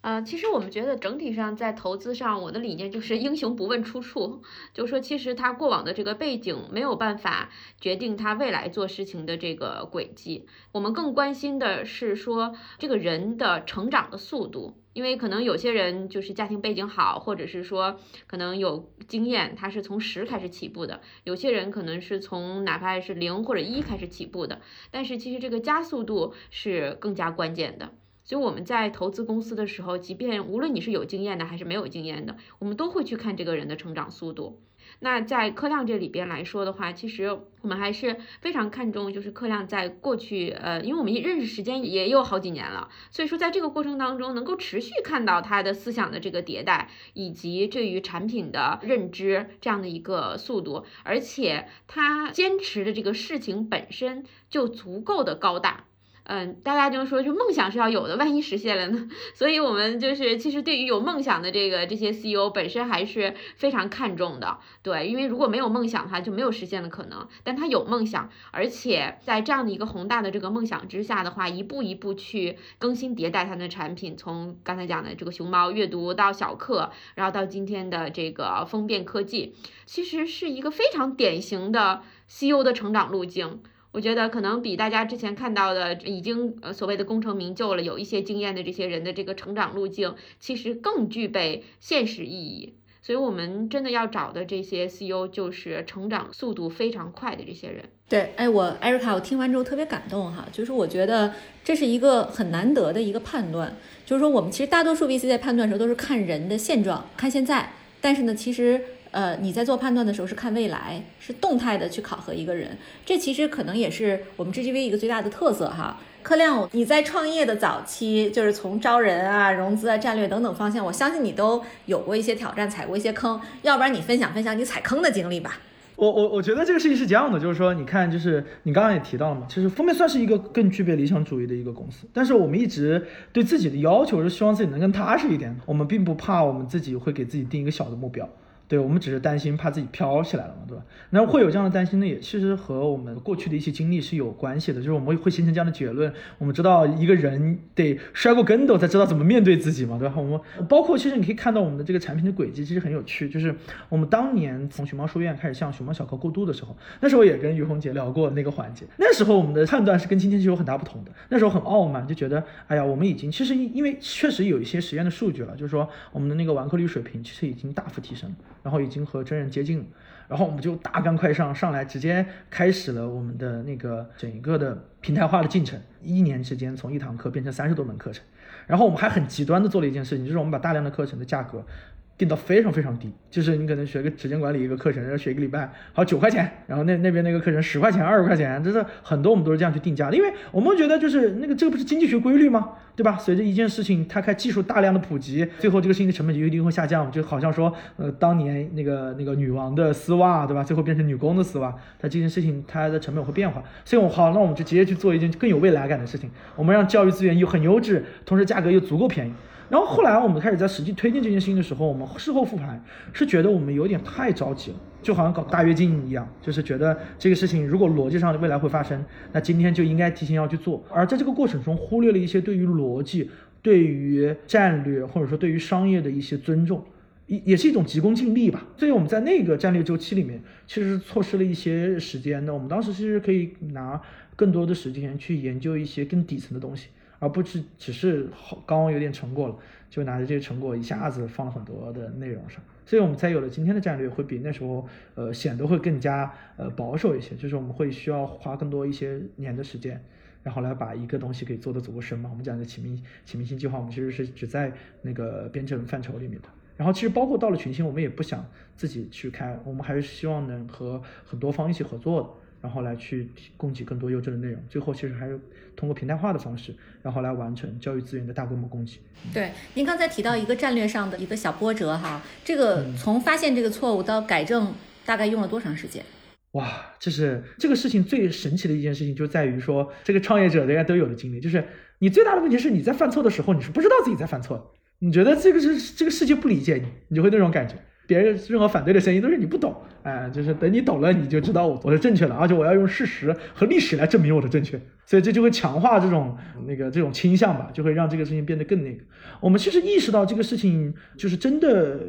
啊，其实我们觉得整体上在投资上，我的理念就是英雄不问出处，就是说其实他过往的这个背景没有办法决定他未来做事情的这个轨迹。我们更关心的是说这个人的成长的速度。因为可能有些人就是家庭背景好，或者是说可能有经验，他是从十开始起步的；有些人可能是从哪怕是零或者一开始起步的。但是其实这个加速度是更加关键的。所以我们在投资公司的时候，即便无论你是有经验的还是没有经验的，我们都会去看这个人的成长速度。那在科量这里边来说的话，其实我们还是非常看重，就是科量在过去，呃，因为我们认识时间也有好几年了，所以说在这个过程当中，能够持续看到他的思想的这个迭代，以及对于产品的认知这样的一个速度，而且他坚持的这个事情本身就足够的高大。嗯，大家就说，就梦想是要有的，万一实现了呢？[laughs] 所以，我们就是其实对于有梦想的这个这些 CEO 本身还是非常看重的，对，因为如果没有梦想的话，就没有实现的可能。但他有梦想，而且在这样的一个宏大的这个梦想之下的话，一步一步去更新迭代他的产品，从刚才讲的这个熊猫阅读到小课，然后到今天的这个风变科技，其实是一个非常典型的 CEO 的成长路径。我觉得可能比大家之前看到的已经呃所谓的功成名就了，有一些经验的这些人的这个成长路径，其实更具备现实意义。所以，我们真的要找的这些 CEO 就是成长速度非常快的这些人。对，哎，我艾瑞卡，我听完之后特别感动哈，就是我觉得这是一个很难得的一个判断，就是说我们其实大多数 VC 在判断的时候都是看人的现状，看现在，但是呢，其实。呃，你在做判断的时候是看未来，是动态的去考核一个人，这其实可能也是我们 GGV 一个最大的特色哈。柯亮，你在创业的早期，就是从招人啊、融资啊、战略等等方向，我相信你都有过一些挑战，踩过一些坑，要不然你分享分享你踩坑的经历吧。我我我觉得这个事情是这样的，就是说，你看，就是你刚刚也提到了嘛，其实封面算是一个更具备理想主义的一个公司，但是我们一直对自己的要求是希望自己能更踏实一点，我们并不怕我们自己会给自己定一个小的目标。对我们只是担心怕自己飘起来了嘛，对吧？那会有这样的担心呢，也其实和我们过去的一些经历是有关系的。就是我们会形成这样的结论，我们知道一个人得摔过跟斗才知道怎么面对自己嘛，对吧？我们包括其实你可以看到我们的这个产品的轨迹，其实很有趣。就是我们当年从熊猫书院开始向熊猫小课过渡的时候，那时候也跟于红杰聊过那个环节。那时候我们的判断是跟今天是有很大不同的。那时候很傲慢，就觉得哎呀，我们已经其实因为确实有一些实验的数据了，就是说我们的那个完课率水平其实已经大幅提升。然后已经和真人接近，然后我们就大干快上，上来直接开始了我们的那个整个的平台化的进程。一年之间从一堂课变成三十多门课程，然后我们还很极端的做了一件事情，就是我们把大量的课程的价格。定到非常非常低，就是你可能学个时间管理一个课程，要学一个礼拜，好九块钱，然后那那边那个课程十块钱、二十块钱，这是很多我们都是这样去定价的，因为我们觉得就是那个这个不是经济学规律吗？对吧？随着一件事情它开技术大量的普及，最后这个事情的成本就一定会下降，就好像说，呃，当年那个那个女王的丝袜，对吧？最后变成女工的丝袜，它这件事情它的成本会变化，所以我好，那我们就直接去做一件更有未来感的事情，我们让教育资源又很优质，同时价格又足够便宜。然后后来我们开始在实际推进这件事情的时候，我们事后复盘是觉得我们有点太着急了，就好像搞大跃进一样，就是觉得这个事情如果逻辑上未来会发生，那今天就应该提前要去做，而在这个过程中忽略了一些对于逻辑、对于战略或者说对于商业的一些尊重，也也是一种急功近利吧。所以我们在那个战略周期里面，其实错失了一些时间的。我们当时其实可以拿更多的时间去研究一些更底层的东西。而不是只是刚刚有点成果了，就拿着这些成果一下子放了很多的内容上，所以我们才有了今天的战略，会比那时候呃显得会更加呃保守一些，就是我们会需要花更多一些年的时间，然后来把一个东西给做得足够深嘛。我们讲的启明启明星计划，我们其实是只在那个编程范畴里面的，然后其实包括到了群星，我们也不想自己去开，我们还是希望能和很多方一起合作的。然后来去供给更多优质的内容，最后其实还是通过平台化的方式，然后来完成教育资源的大规模供给。对，您刚才提到一个战略上的一个小波折哈，这个从发现这个错误到改正，大概用了多长时间？哇，这是这个事情最神奇的一件事情，就在于说这个创业者大家都有的经历，就是你最大的问题是你在犯错的时候，你是不知道自己在犯错，你觉得这个是这个世界不理解你，你就会那种感觉。别人任何反对的声音都是你不懂，哎，就是等你懂了，你就知道我我是正确的，而且我要用事实和历史来证明我的正确，所以这就会强化这种那个这种倾向吧，就会让这个事情变得更那个。我们其实意识到这个事情就是真的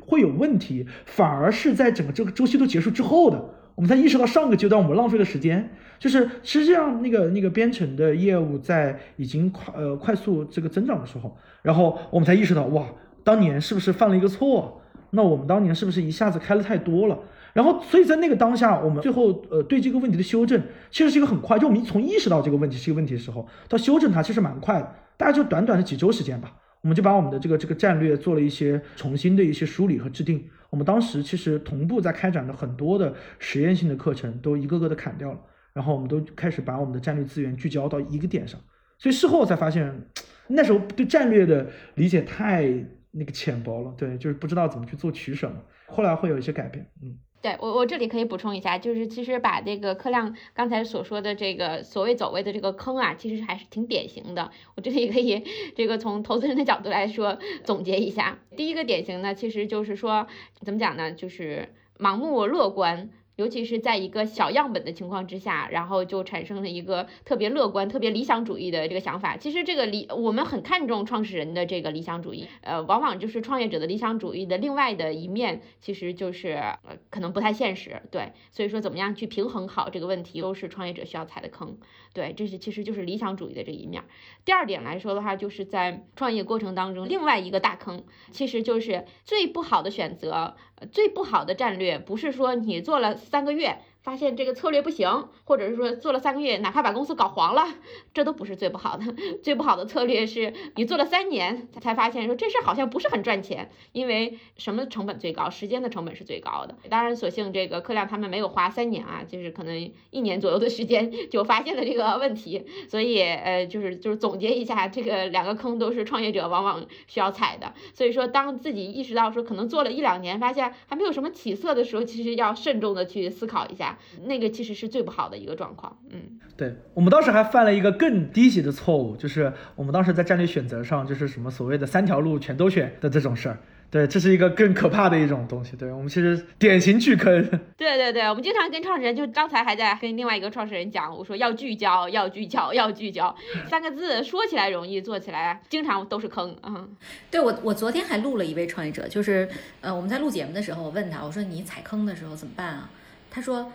会有问题，反而是在整个这个周期都结束之后的，我们才意识到上个阶段我们浪费了时间，就是实际上那个那个编程的业务在已经快呃快速这个增长的时候，然后我们才意识到哇，当年是不是犯了一个错？那我们当年是不是一下子开了太多了？然后，所以在那个当下，我们最后呃对这个问题的修正，其实是一个很快。就我们从意识到这个问题是一个问题的时候，到修正它，其实蛮快的，大概就短短的几周时间吧。我们就把我们的这个这个战略做了一些重新的一些梳理和制定。我们当时其实同步在开展的很多的实验性的课程，都一个个的砍掉了。然后我们都开始把我们的战略资源聚焦到一个点上。所以事后才发现，[tsk] 那时候对战略的理解太。那个浅薄了，对，就是不知道怎么去做取舍嘛。后来会有一些改变，嗯，对我我这里可以补充一下，就是其实把这个柯亮刚才所说的这个所谓走位的这个坑啊，其实还是挺典型的。我这里可以这个从投资人的角度来说总结一下，第一个典型呢，其实就是说怎么讲呢，就是盲目乐观。尤其是在一个小样本的情况之下，然后就产生了一个特别乐观、特别理想主义的这个想法。其实这个理我们很看重创始人的这个理想主义，呃，往往就是创业者的理想主义的另外的一面，其实就是呃可能不太现实。对，所以说怎么样去平衡好这个问题，都是创业者需要踩的坑。对，这是其实就是理想主义的这一面。第二点来说的话，就是在创业过程当中，另外一个大坑，其实就是最不好的选择，最不好的战略，不是说你做了三个月。发现这个策略不行，或者是说做了三个月，哪怕把公司搞黄了，这都不是最不好的。[laughs] 最不好的策略是你做了三年才发现说这事好像不是很赚钱，因为什么成本最高？时间的成本是最高的。当然，所幸这个柯亮他们没有花三年啊，就是可能一年左右的时间就发现了这个问题。所以呃，就是就是总结一下，这个两个坑都是创业者往往需要踩的。所以说，当自己意识到说可能做了一两年，发现还没有什么起色的时候，其实要慎重的去思考一下。那个其实是最不好的一个状况，嗯，对我们当时还犯了一个更低级的错误，就是我们当时在战略选择上，就是什么所谓的三条路全都选的这种事儿。对，这是一个更可怕的一种东西。对我们其实典型巨坑。[laughs] 对对对，我们经常跟创始人，就刚才还在跟另外一个创始人讲，我说要聚焦，要聚焦，要聚焦，三个字说起来容易，做起来经常都是坑啊。对我，我昨天还录了一位创业者，就是呃，我们在录节目的时候，我问他，我说你踩坑的时候怎么办啊？他说。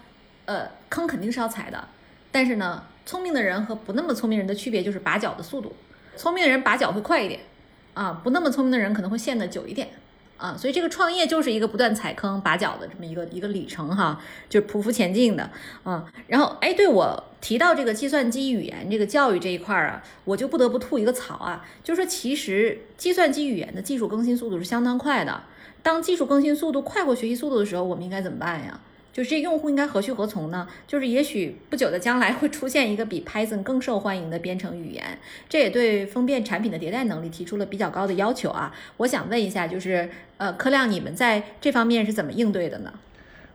呃，坑肯定是要踩的，但是呢，聪明的人和不那么聪明人的区别就是拔脚的速度。聪明的人拔脚会快一点，啊，不那么聪明的人可能会陷得久一点，啊，所以这个创业就是一个不断踩坑拔脚的这么一个一个里程哈，就是匍匐前进的，啊，然后哎，对我提到这个计算机语言这个教育这一块啊，我就不得不吐一个槽啊，就是说其实计算机语言的技术更新速度是相当快的，当技术更新速度快过学习速度的时候，我们应该怎么办呀？就是这用户应该何去何从呢？就是也许不久的将来会出现一个比 Python 更受欢迎的编程语言，这也对封面产品的迭代能力提出了比较高的要求啊。我想问一下，就是呃，柯亮，你们在这方面是怎么应对的呢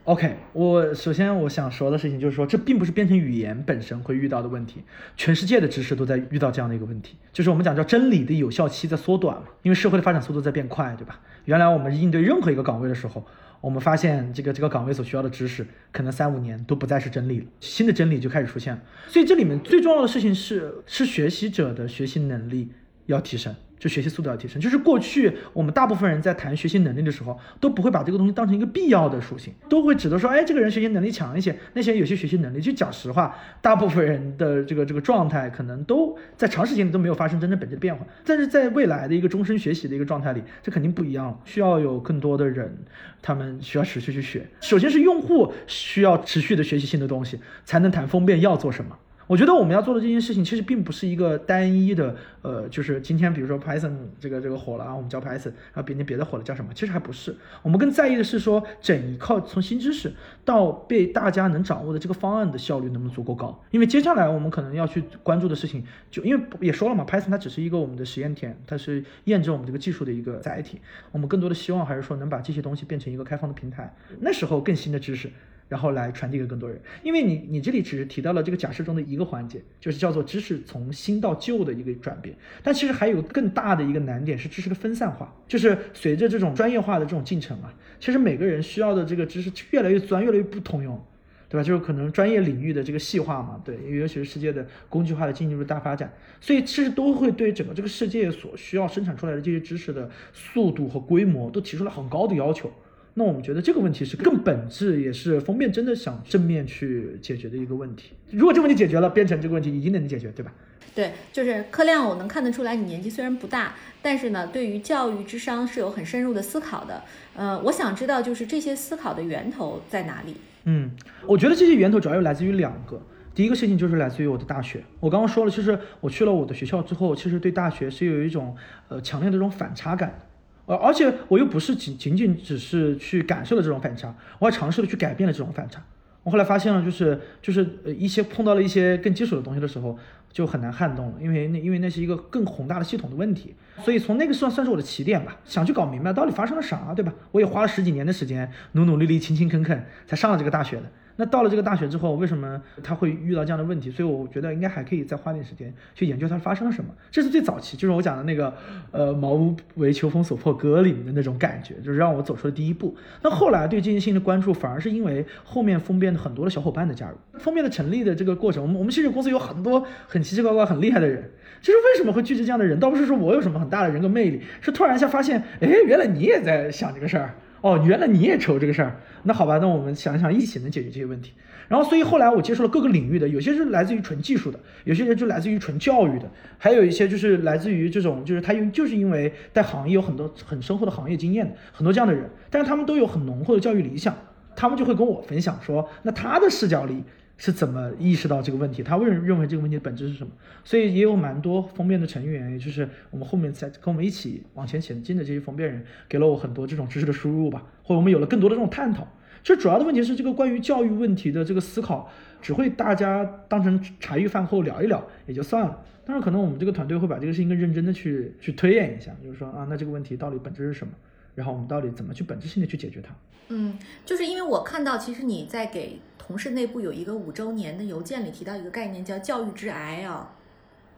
？OK，我首先我想说的事情就是说，这并不是编程语言本身会遇到的问题，全世界的知识都在遇到这样的一个问题，就是我们讲叫真理的有效期在缩短嘛，因为社会的发展速度在变快，对吧？原来我们应对任何一个岗位的时候。我们发现这个这个岗位所需要的知识，可能三五年都不再是真理了，新的真理就开始出现了。所以这里面最重要的事情是，是学习者的学习能力要提升。就学习速度要提升，就是过去我们大部分人在谈学习能力的时候，都不会把这个东西当成一个必要的属性，都会指的说，哎，这个人学习能力强一些，那些有些学习能力。就讲实话，大部分人的这个这个状态，可能都在长时间里都没有发生真正本质的变化。但是在未来的一个终身学习的一个状态里，这肯定不一样，需要有更多的人，他们需要持续去学。首先是用户需要持续的学习新的东西，才能谈封面要做什么。我觉得我们要做的这件事情，其实并不是一个单一的，呃，就是今天比如说 Python 这个这个火了啊，我们教 Python，然后别人别的火了叫什么？其实还不是，我们更在意的是说，整一靠从新知识到被大家能掌握的这个方案的效率能不能足够高？因为接下来我们可能要去关注的事情，就因为也说了嘛，Python 它只是一个我们的实验田，它是验证我们这个技术的一个载体。我们更多的希望还是说能把这些东西变成一个开放的平台，那时候更新的知识。然后来传递给更多人，因为你你这里只是提到了这个假设中的一个环节，就是叫做知识从新到旧的一个转变。但其实还有更大的一个难点是知识的分散化，就是随着这种专业化的这种进程啊，其实每个人需要的这个知识越来越专，越来越不通用，对吧？就是可能专业领域的这个细化嘛，对，尤其是世界的工具化的进入大发展，所以其实都会对整个这个世界所需要生产出来的这些知识的速度和规模都提出了很高的要求。那我们觉得这个问题是更本质，也是封面真的想正面去解决的一个问题。如果这个问题解决了，编程这个问题一定能解决，对吧？对，就是柯亮，我能看得出来，你年纪虽然不大，但是呢，对于教育智商是有很深入的思考的。呃，我想知道，就是这些思考的源头在哪里？嗯，我觉得这些源头主要来自于两个。第一个事情就是来自于我的大学。我刚刚说了，其实我去了我的学校之后，其实对大学是有一种呃强烈的这种反差感。而而且我又不是仅仅仅只是去感受了这种反差，我还尝试了去改变了这种反差。我后来发现了，就是就是呃一些碰到了一些更基础的东西的时候，就很难撼动了，因为那因为那是一个更宏大的系统的问题。所以从那个算算是我的起点吧，想去搞明白到底发生了啥，对吧？我也花了十几年的时间，努努力力、勤勤恳恳，才上了这个大学的。那到了这个大学之后，为什么他会遇到这样的问题？所以我觉得应该还可以再花点时间去研究它发生了什么。这是最早期，就是我讲的那个呃“茅屋为秋风所破歌”里面的那种感觉，就是让我走出了第一步。那后来对这件事情的关注，反而是因为后面封面的很多的小伙伴的加入，封面的成立的这个过程，我们我们其实公司有很多很奇奇怪怪、很厉害的人。就是为什么会聚集这样的人，倒不是说我有什么很大的人格魅力，是突然一下发现，哎，原来你也在想这个事儿。哦，原来你也愁这个事儿，那好吧，那我们想想一起能解决这些问题。然后，所以后来我接触了各个领域的，有些是来自于纯技术的，有些人就来自于纯教育的，还有一些就是来自于这种，就是他因就是因为在行业有很多很深厚的行业经验的很多这样的人，但是他们都有很浓厚的教育理想。他们就会跟我分享说，那他的视角里是怎么意识到这个问题，他为什么认为这个问题的本质是什么。所以也有蛮多封面的成员，也就是我们后面在跟我们一起往前前进的这些封面人，给了我很多这种知识的输入吧，或者我们有了更多的这种探讨。其实主要的问题是，这个关于教育问题的这个思考，只会大家当成茶余饭后聊一聊也就算了。当然，可能我们这个团队会把这个事情更认真的去去推演一下，就是说啊，那这个问题到底本质是什么？然后我们到底怎么去本质性的去解决它？嗯，就是因为我看到，其实你在给同事内部有一个五周年的邮件里提到一个概念，叫教育之癌啊。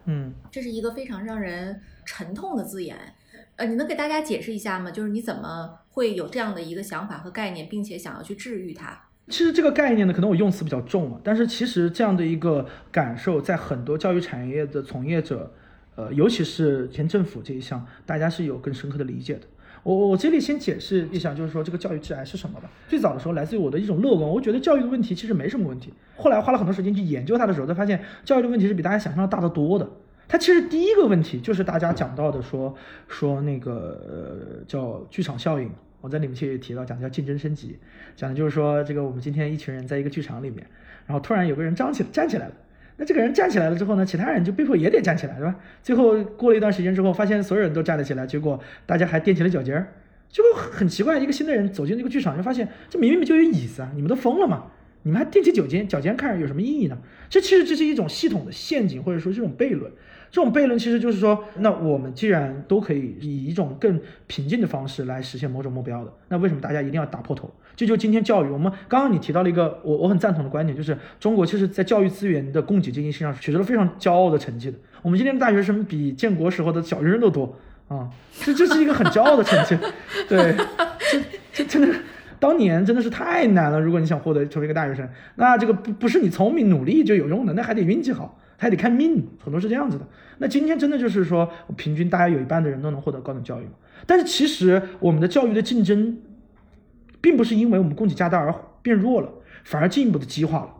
嗯，这是一个非常让人沉痛的字眼。呃，你能给大家解释一下吗？就是你怎么会有这样的一个想法和概念，并且想要去治愈它？其实这个概念呢，可能我用词比较重了，但是其实这样的一个感受，在很多教育产业的从业者，呃，尤其是前政府这一项，大家是有更深刻的理解的。我我这里先解释一下，就是说这个教育致癌是什么吧。最早的时候，来自于我的一种乐观，我觉得教育的问题其实没什么问题。后来花了很多时间去研究它的时候，才发现教育的问题是比大家想象的大得多的。它其实第一个问题就是大家讲到的，说说那个呃叫剧场效应，我在里面其实也提到，讲的叫竞争升级，讲的就是说这个我们今天一群人在一个剧场里面，然后突然有个人站起站起来了，那这个人站起来了之后呢，其他人就被迫也得站起来，是吧？最后过了一段时间之后，发现所有人都站了起来，结果大家还垫起了脚尖儿，结果很奇怪，一个新的人走进这个剧场，就发现这明明就有椅子啊，你们都疯了吗？你们还垫起脚尖脚尖看有什么意义呢？这其实这是一种系统的陷阱，或者说这种悖论。这种悖论其实就是说，那我们既然都可以以一种更平静的方式来实现某种目标的，那为什么大家一定要打破头？这就今天教育，我们刚刚你提到了一个我我很赞同的观点，就是中国其实在教育资源的供给这件事上取得了非常骄傲的成绩的。我们今天的大学生比建国时候的小学生都多啊，这这是一个很骄傲的成绩。对，这这真的当年真的是太难了。如果你想获得成为一个大学生，那这个不不是你聪明努力就有用的，那还得运气好。还得看命，很多是这样子的。那今天真的就是说，平均大家有一半的人都能获得高等教育但是其实我们的教育的竞争，并不是因为我们供给加大而变弱了，反而进一步的激化了。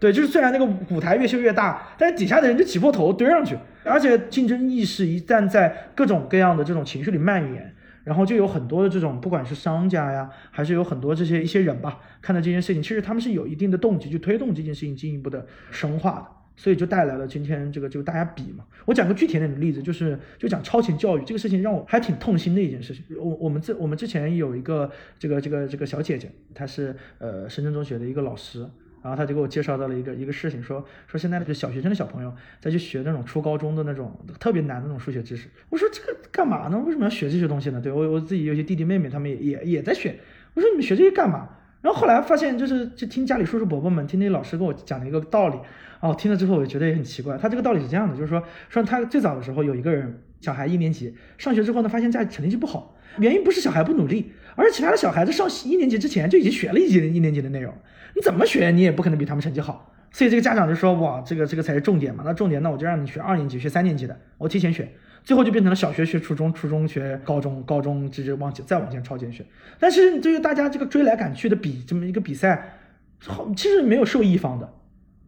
对，就是虽然那个舞台越修越大，但是底下的人就挤破头堆上去，而且竞争意识一旦在各种各样的这种情绪里蔓延，然后就有很多的这种，不管是商家呀，还是有很多这些一些人吧，看到这件事情，其实他们是有一定的动机去推动这件事情进一步的深化的。所以就带来了今天这个，就大家比嘛。我讲个具体点的例子，就是就讲超前教育这个事情，让我还挺痛心的一件事情。我我们这我们之前有一个这个这个这个小姐姐，她是呃深圳中学的一个老师，然后她就给我介绍到了一个一个事情，说说现在的小学生的小朋友再去学那种初高中的那种特别难的那种数学知识。我说这个干嘛呢？为什么要学这些东西呢？对我我自己有些弟弟妹妹他们也也也在学。我说你们学这些干嘛？然后后来发现就是就听家里叔叔伯伯们听那老师跟我讲的一个道理。哦，听了之后我觉得也很奇怪。他这个道理是这样的，就是说，说他最早的时候有一个人，小孩一年级上学之后呢，发现家里成绩不好，原因不是小孩不努力，而是其他的小孩子上一年级之前就已经学了一级一年级的内容，你怎么学你也不可能比他们成绩好。所以这个家长就说，哇，这个这个才是重点嘛，那重点那我就让你学二年级，学三年级的，我提前学，最后就变成了小学学初中，初中学高中，高中直接往前再往前超前学。但是对于大家这个追来赶去的比这么一个比赛，好，其实没有受益方的。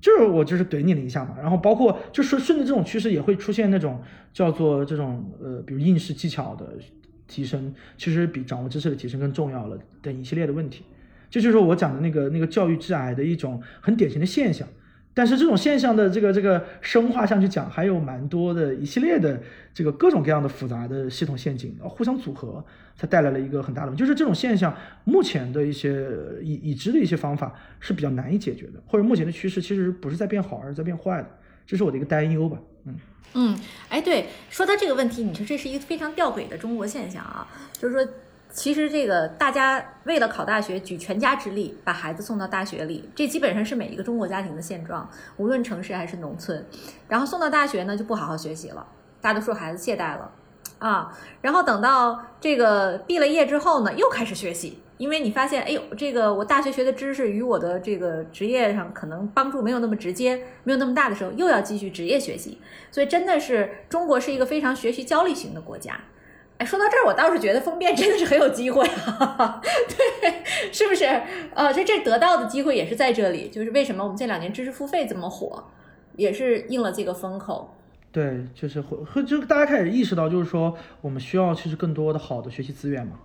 就是我就是怼你了一下嘛，然后包括就是顺着这种趋势也会出现那种叫做这种呃，比如应试技巧的提升，其实比掌握知识的提升更重要了等一系列的问题，这就是我讲的那个那个教育致癌的一种很典型的现象。但是这种现象的这个这个深化上去讲，还有蛮多的一系列的这个各种各样的复杂的系统陷阱，互相组合，才带来了一个很大的问。就是这种现象，目前的一些已已知的一些方法是比较难以解决的，或者目前的趋势其实不是在变好，而是在变坏的，这是我的一个担忧吧。嗯嗯，哎，对，说到这个问题，你说这是一个非常吊诡的中国现象啊，就是说。其实这个大家为了考大学，举全家之力把孩子送到大学里，这基本上是每一个中国家庭的现状，无论城市还是农村。然后送到大学呢，就不好好学习了，大多数孩子懈怠了，啊，然后等到这个毕了业之后呢，又开始学习，因为你发现，哎呦，这个我大学学的知识与我的这个职业上可能帮助没有那么直接，没有那么大的时候，又要继续职业学习。所以真的是中国是一个非常学习焦虑型的国家。哎，说到这儿，我倒是觉得封面真的是很有机会，[laughs] 对，是不是？呃，这这得到的机会也是在这里，就是为什么我们这两年知识付费这么火，也是应了这个风口。对，就是会会，就大家开始意识到，就是说我们需要其实更多的好的学习资源嘛。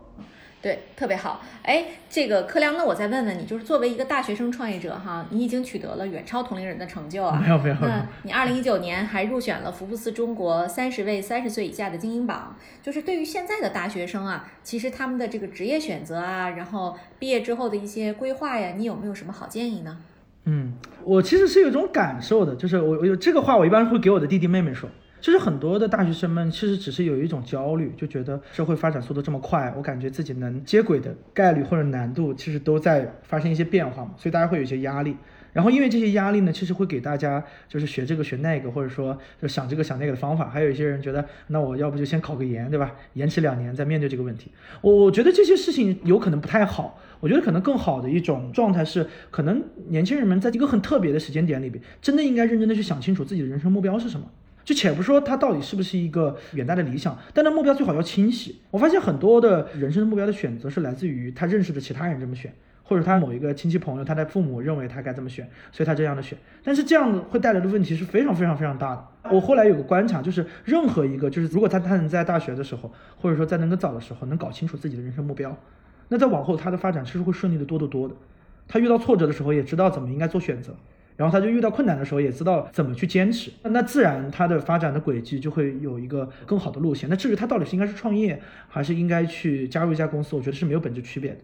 对，特别好。哎，这个柯良，那我再问问你，就是作为一个大学生创业者哈，你已经取得了远超同龄人的成就啊。没有没有。那你二零一九年还入选了福布斯中国三十位三十岁以下的精英榜。就是对于现在的大学生啊，其实他们的这个职业选择啊，然后毕业之后的一些规划呀，你有没有什么好建议呢？嗯，我其实是有一种感受的，就是我我有这个话，我一般会给我的弟弟妹妹说。其实很多的大学生们其实只是有一种焦虑，就觉得社会发展速度这么快，我感觉自己能接轨的概率或者难度其实都在发生一些变化嘛，所以大家会有一些压力。然后因为这些压力呢，其实会给大家就是学这个学那个，或者说就想这个想那个的方法。还有一些人觉得，那我要不就先考个研，对吧？延迟两年再面对这个问题。我我觉得这些事情有可能不太好。我觉得可能更好的一种状态是，可能年轻人们在一个很特别的时间点里边，真的应该认真的去想清楚自己的人生目标是什么。就且不说他到底是不是一个远大的理想，但他目标最好要清晰。我发现很多的人生目标的选择是来自于他认识的其他人这么选，或者他某一个亲戚朋友，他的父母认为他该这么选，所以他这样的选。但是这样子会带来的问题是非常非常非常大的。我后来有个观察，就是任何一个，就是如果他他能在大学的时候，或者说在那个早的时候能搞清楚自己的人生目标，那在往后他的发展其实会顺利的多得多的。他遇到挫折的时候也知道怎么应该做选择。然后他就遇到困难的时候，也知道怎么去坚持，那自然他的发展的轨迹就会有一个更好的路线。那至于他到底是应该是创业，还是应该去加入一家公司，我觉得是没有本质区别的。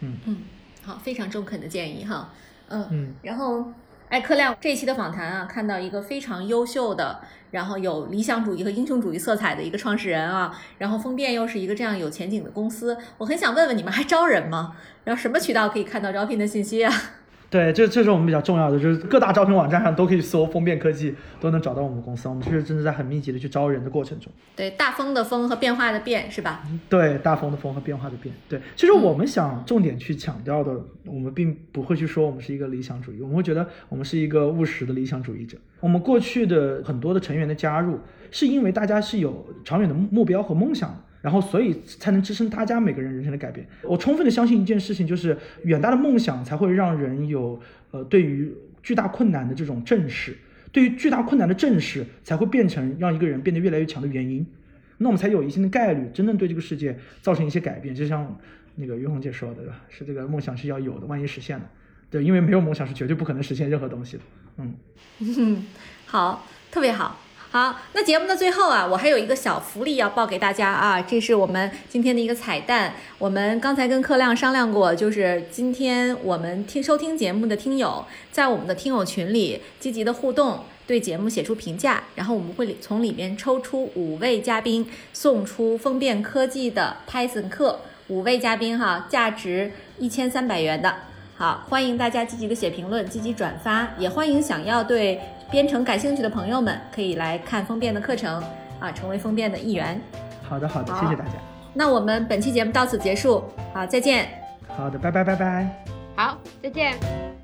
嗯嗯，好，非常中肯的建议哈。嗯嗯，然后哎，柯亮这一期的访谈啊，看到一个非常优秀的，然后有理想主义和英雄主义色彩的一个创始人啊，然后风电又是一个这样有前景的公司，我很想问问你们还招人吗？然后什么渠道可以看到招聘的信息啊？对，这这是我们比较重要的，就是各大招聘网站上都可以搜“风变科技”，都能找到我们公司。我们其实真的在很密集的去招人的过程中。对，大风的风和变化的变是吧？对，大风的风和变化的变。对，其实我们想重点去强调的，我们并不会去说我们是一个理想主义，我们会觉得我们是一个务实的理想主义者。我们过去的很多的成员的加入，是因为大家是有长远的目标和梦想。然后，所以才能支撑大家每个人人生的改变。我充分的相信一件事情，就是远大的梦想才会让人有呃对于巨大困难的这种正视，对于巨大困难的正视，才会变成让一个人变得越来越强的原因。那我们才有一定的概率真正对这个世界造成一些改变。就像那个于红姐说的，是这个梦想是要有的，万一实现了，对，因为没有梦想是绝对不可能实现任何东西的。嗯，[laughs] 好，特别好。好，那节目的最后啊，我还有一个小福利要报给大家啊，这是我们今天的一个彩蛋。我们刚才跟客亮商量过，就是今天我们听收听节目的听友，在我们的听友群里积极的互动，对节目写出评价，然后我们会从里面抽出五位嘉宾，送出风变科技的 Python 课，五位嘉宾哈，价值一千三百元的。好，欢迎大家积极的写评论，积极转发，也欢迎想要对。编程感兴趣的朋友们可以来看风辩的课程啊，成为风辩的一员。好的，好的，谢谢大家。那我们本期节目到此结束，好，再见。好的，拜拜，拜拜。好，再见。